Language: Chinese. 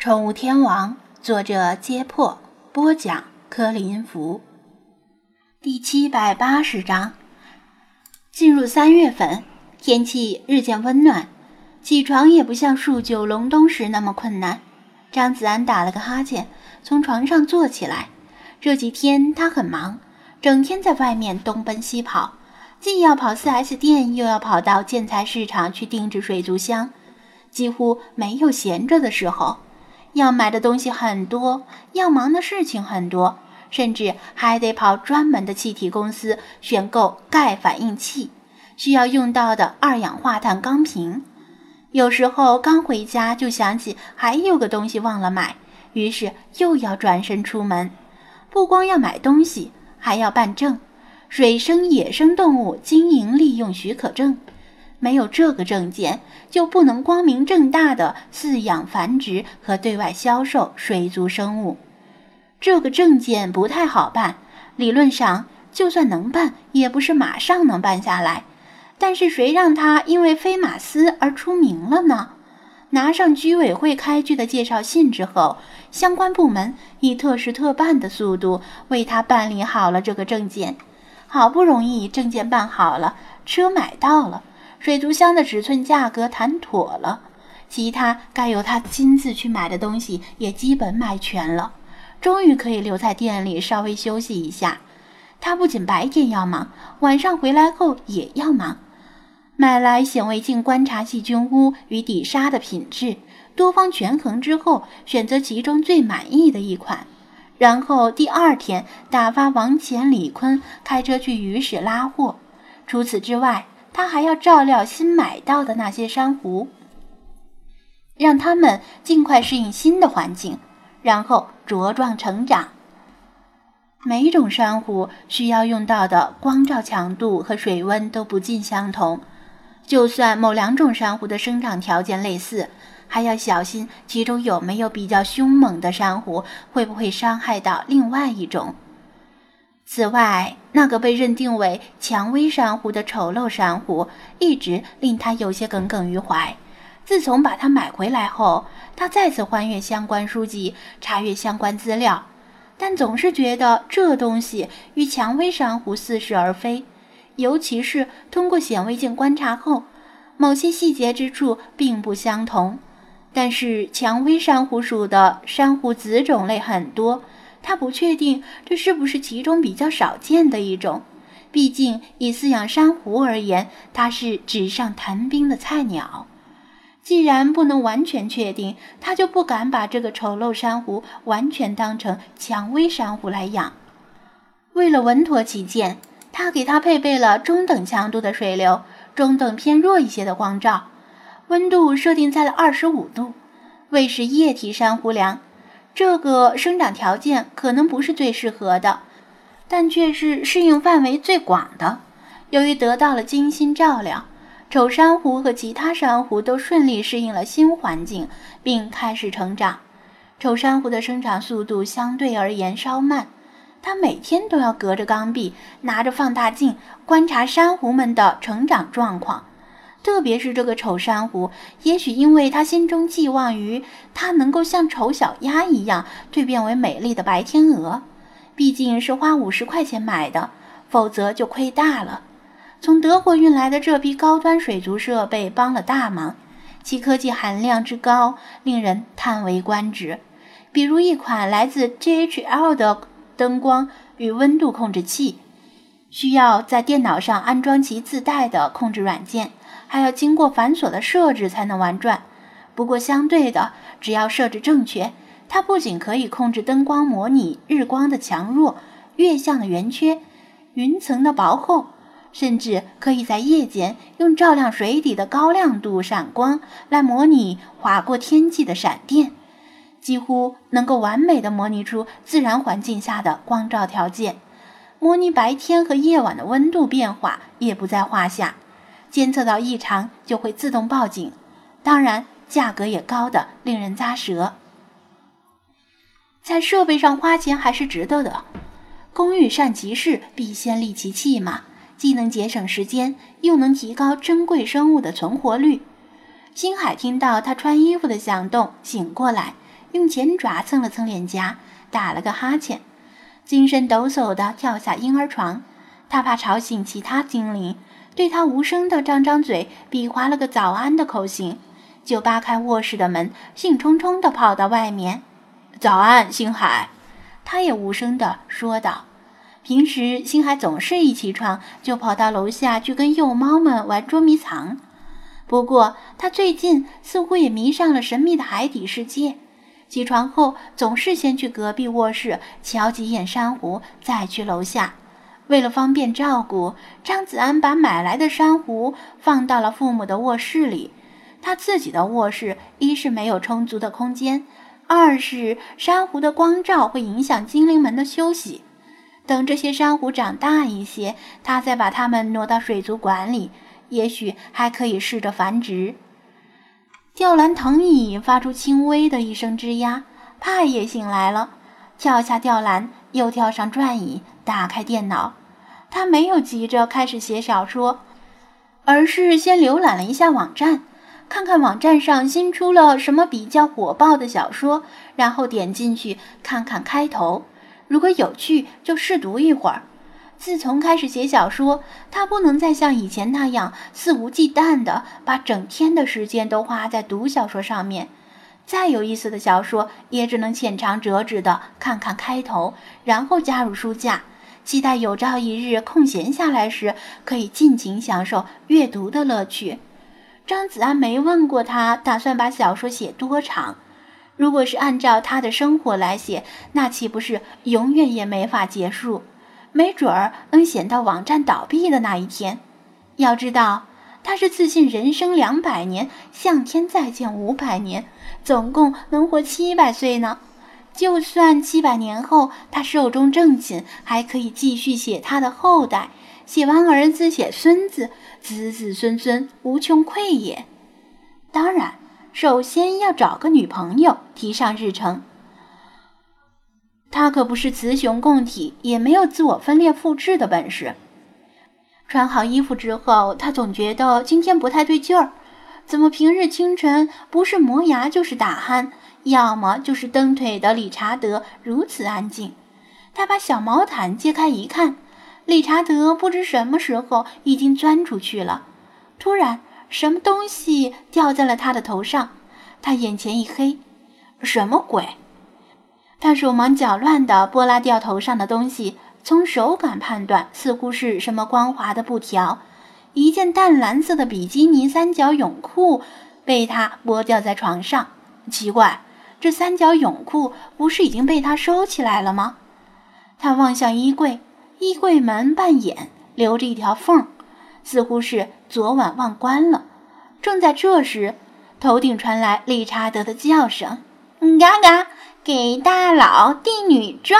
宠物天王，作者：揭破，播讲：柯林福。第七百八十章。进入三月份，天气日渐温暖，起床也不像数九隆冬时那么困难。张子安打了个哈欠，从床上坐起来。这几天他很忙，整天在外面东奔西跑，既要跑 4S 店，又要跑到建材市场去定制水族箱，几乎没有闲着的时候。要买的东西很多，要忙的事情很多，甚至还得跑专门的气体公司选购钙反应器，需要用到的二氧化碳钢瓶。有时候刚回家就想起还有个东西忘了买，于是又要转身出门。不光要买东西，还要办证——水生野生动物经营利用许可证。没有这个证件，就不能光明正大的饲养、繁殖和对外销售水族生物。这个证件不太好办，理论上就算能办，也不是马上能办下来。但是谁让他因为飞马斯而出名了呢？拿上居委会开具的介绍信之后，相关部门以特事特办的速度为他办理好了这个证件。好不容易证件办好了，车买到了。水族箱的尺寸、价格谈妥了，其他该由他亲自去买的东西也基本买全了，终于可以留在店里稍微休息一下。他不仅白天要忙，晚上回来后也要忙。买来显微镜观察细菌屋与底沙的品质，多方权衡之后，选择其中最满意的一款，然后第二天打发王乾、李坤开车去鱼市拉货。除此之外，他还要照料新买到的那些珊瑚，让他们尽快适应新的环境，然后茁壮成长。每种珊瑚需要用到的光照强度和水温都不尽相同，就算某两种珊瑚的生长条件类似，还要小心其中有没有比较凶猛的珊瑚，会不会伤害到另外一种。此外，那个被认定为蔷薇珊瑚的丑陋珊瑚，一直令他有些耿耿于怀。自从把它买回来后，他再次翻阅相关书籍，查阅相关资料，但总是觉得这东西与蔷薇珊瑚似是而非。尤其是通过显微镜观察后，某些细节之处并不相同。但是，蔷薇珊瑚属的珊瑚子种类很多。他不确定这是不是其中比较少见的一种，毕竟以饲养珊瑚而言，它是纸上谈兵的菜鸟。既然不能完全确定，他就不敢把这个丑陋珊瑚完全当成蔷薇珊瑚来养。为了稳妥起见，他给它配备了中等强度的水流，中等偏弱一些的光照，温度设定在了二十五度，喂食液体珊瑚粮。这个生长条件可能不是最适合的，但却是适应范围最广的。由于得到了精心照料，丑珊瑚和其他珊瑚都顺利适应了新环境，并开始成长。丑珊瑚的生长速度相对而言稍慢，它每天都要隔着缸壁，拿着放大镜观察珊瑚们的成长状况。特别是这个丑珊瑚，也许因为他心中寄望于它能够像丑小鸭一样蜕变为美丽的白天鹅，毕竟是花五十块钱买的，否则就亏大了。从德国运来的这批高端水族设备帮了大忙，其科技含量之高令人叹为观止。比如一款来自 JHL 的灯光与温度控制器，需要在电脑上安装其自带的控制软件。还要经过繁琐的设置才能玩转，不过相对的，只要设置正确，它不仅可以控制灯光模拟日光的强弱、月相的圆缺、云层的薄厚，甚至可以在夜间用照亮水底的高亮度闪光来模拟划过天际的闪电，几乎能够完美的模拟出自然环境下的光照条件，模拟白天和夜晚的温度变化也不在话下。监测到异常就会自动报警，当然价格也高的令人咂舌。在设备上花钱还是值得的，工欲善其事，必先利其器嘛，既能节省时间，又能提高珍贵生物的存活率。星海听到他穿衣服的响动，醒过来，用前爪蹭了蹭脸颊，打了个哈欠，精神抖擞地跳下婴儿床。他怕吵醒其他精灵，对他无声地张张嘴，比划了个早安的口型，就扒开卧室的门，兴冲冲地跑到外面。早安，星海。他也无声地说道。平时，星海总是一起床就跑到楼下去跟幼猫们玩捉迷藏。不过，他最近似乎也迷上了神秘的海底世界。起床后，总是先去隔壁卧室瞧几眼珊瑚，再去楼下。为了方便照顾，张子安把买来的珊瑚放到了父母的卧室里。他自己的卧室一是没有充足的空间，二是珊瑚的光照会影响精灵们的休息。等这些珊瑚长大一些，他再把它们挪到水族馆里，也许还可以试着繁殖。吊篮藤椅发出轻微的一声吱呀，派也醒来了，跳下吊篮，又跳上转椅，打开电脑。他没有急着开始写小说，而是先浏览了一下网站，看看网站上新出了什么比较火爆的小说，然后点进去看看开头，如果有趣就试读一会儿。自从开始写小说，他不能再像以前那样肆无忌惮地把整天的时间都花在读小说上面。再有意思的小说，也只能浅尝辄止地看看开头，然后加入书架。期待有朝一日空闲下来时，可以尽情享受阅读的乐趣。张子安没问过他打算把小说写多长。如果是按照他的生活来写，那岂不是永远也没法结束？没准儿能写到网站倒闭的那一天。要知道，他是自信人生两百年，向天再借五百年，总共能活七百岁呢。就算七百年后他寿终正寝，还可以继续写他的后代，写完儿子写孙子，子子孙孙无穷匮也。当然，首先要找个女朋友提上日程。他可不是雌雄共体，也没有自我分裂复制的本事。穿好衣服之后，他总觉得今天不太对劲儿，怎么平日清晨不是磨牙就是打鼾？要么就是蹬腿的理查德如此安静，他把小毛毯揭开一看，理查德不知什么时候已经钻出去了。突然，什么东西掉在了他的头上，他眼前一黑，什么鬼？他手忙脚乱地拨拉掉头上的东西，从手感判断，似乎是什么光滑的布条。一件淡蓝色的比基尼三角泳裤被他剥掉在床上，奇怪。这三角泳裤不是已经被他收起来了吗？他望向衣柜，衣柜门半掩，留着一条缝，似乎是昨晚忘关了。正在这时，头顶传来理查德的叫声：“嘎嘎，给大佬递女装。”